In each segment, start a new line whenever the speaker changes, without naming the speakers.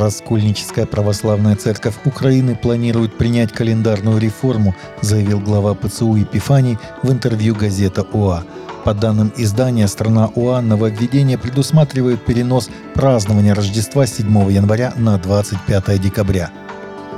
Раскольническая православная церковь Украины планирует принять календарную реформу, заявил глава ПЦУ Епифаний в интервью газета ОА. По данным издания, страна ОА нововведение предусматривает перенос празднования Рождества 7 января на 25 декабря.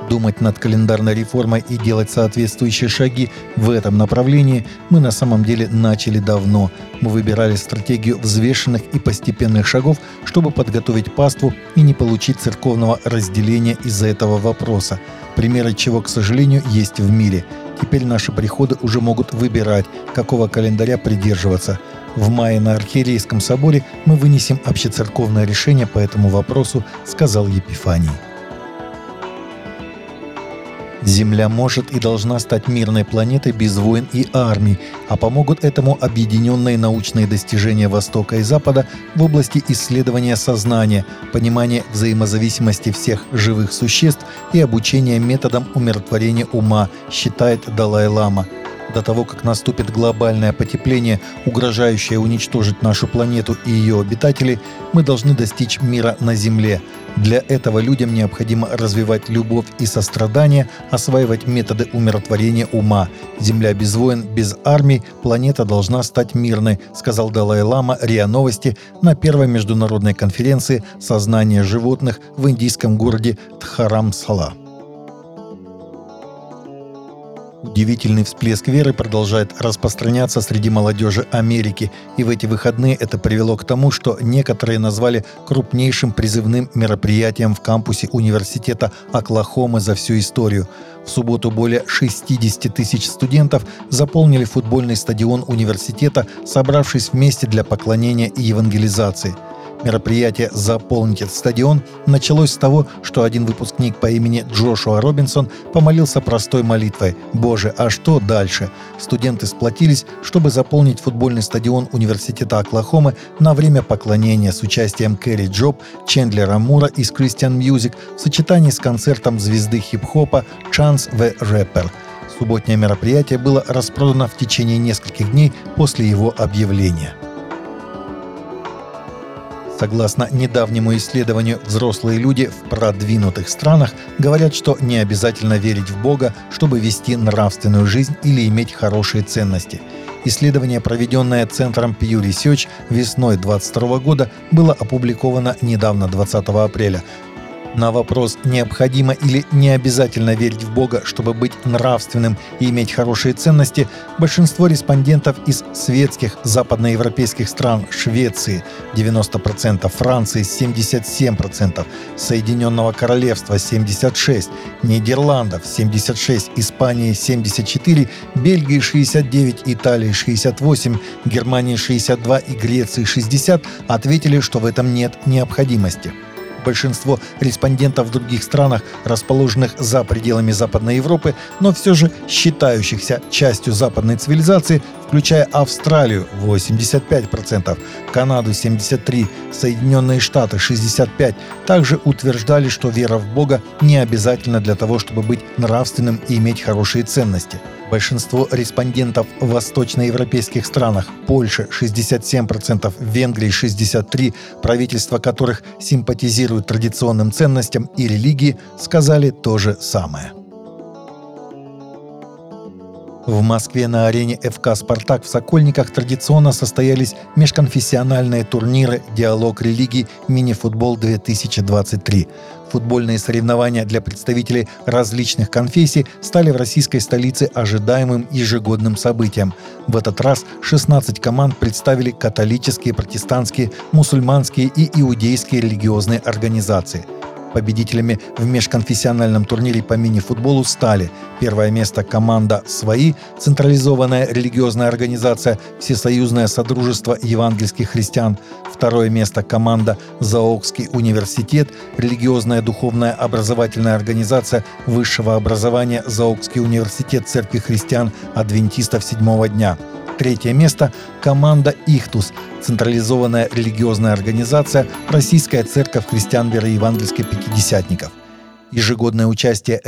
Думать над календарной реформой и делать соответствующие шаги в этом направлении мы на самом деле начали давно. Мы выбирали стратегию взвешенных и постепенных шагов, чтобы подготовить паству и не получить церковного разделения из-за этого вопроса. Примеры чего, к сожалению, есть в мире. Теперь наши приходы уже могут выбирать, какого календаря придерживаться. В мае на Архиерейском соборе мы вынесем общецерковное решение по этому вопросу, сказал Епифаний. Земля может и должна стать мирной планетой без войн и армий, а помогут этому объединенные научные достижения Востока и Запада в области исследования сознания, понимания взаимозависимости всех живых существ и обучения методам умиротворения ума, считает Далай-Лама – до того, как наступит глобальное потепление, угрожающее уничтожить нашу планету и ее обитателей, мы должны достичь мира на Земле. Для этого людям необходимо развивать любовь и сострадание, осваивать методы умиротворения ума. Земля без войн, без армий, планета должна стать мирной, сказал Далай-Лама РИА Новости на первой международной конференции «Сознание животных» в индийском городе Тхарамсала. Удивительный всплеск веры продолжает распространяться среди молодежи Америки, и в эти выходные это привело к тому, что некоторые назвали крупнейшим призывным мероприятием в кампусе университета Оклахомы за всю историю. В субботу более 60 тысяч студентов заполнили футбольный стадион университета, собравшись вместе для поклонения и евангелизации – Мероприятие «Заполните стадион» началось с того, что один выпускник по имени Джошуа Робинсон помолился простой молитвой «Боже, а что дальше?». Студенты сплотились, чтобы заполнить футбольный стадион Университета Оклахомы на время поклонения с участием Кэрри Джоб, Чендлера Мура из Christian Music в сочетании с концертом звезды хип-хопа Chance the Rapper. Субботнее мероприятие было распродано в течение нескольких дней после его объявления. Согласно недавнему исследованию, взрослые люди в продвинутых странах говорят, что не обязательно верить в Бога, чтобы вести нравственную жизнь или иметь хорошие ценности. Исследование, проведенное Центром Pew Research весной 2022 года, было опубликовано недавно, 20 апреля. На вопрос, необходимо или не обязательно верить в Бога, чтобы быть нравственным и иметь хорошие ценности, большинство респондентов из светских западноевропейских стран Швеции 90%, Франции 77%, Соединенного Королевства 76%, Нидерландов 76%, Испании 74%, Бельгии 69%, Италии 68%, Германии 62% и Греции 60% ответили, что в этом нет необходимости. Большинство респондентов в других странах, расположенных за пределами Западной Европы, но все же считающихся частью западной цивилизации, включая Австралию 85%, Канаду 73%, Соединенные Штаты 65%, также утверждали, что вера в Бога не обязательна для того, чтобы быть нравственным и иметь хорошие ценности – Большинство респондентов в восточноевропейских странах – Польша 67%, Венгрии 63%, правительства которых симпатизируют традиционным ценностям и религии, сказали то же самое. В Москве на арене ФК «Спартак» в Сокольниках традиционно состоялись межконфессиональные турниры «Диалог религий. Мини-футбол-2023». Футбольные соревнования для представителей различных конфессий стали в российской столице ожидаемым ежегодным событием. В этот раз 16 команд представили католические, протестантские, мусульманские и иудейские религиозные организации – Победителями в межконфессиональном турнире по мини-футболу стали первое место команда «Свои», централизованная религиозная организация «Всесоюзное Содружество евангельских христиан», второе место команда «Заокский университет», религиозная духовная образовательная организация высшего образования «Заокский университет Церкви христиан Адвентистов седьмого дня», Третье место – команда «Ихтус» – централизованная религиозная организация «Российская церковь христиан веры евангельской пятидесятников». Ежегодное участие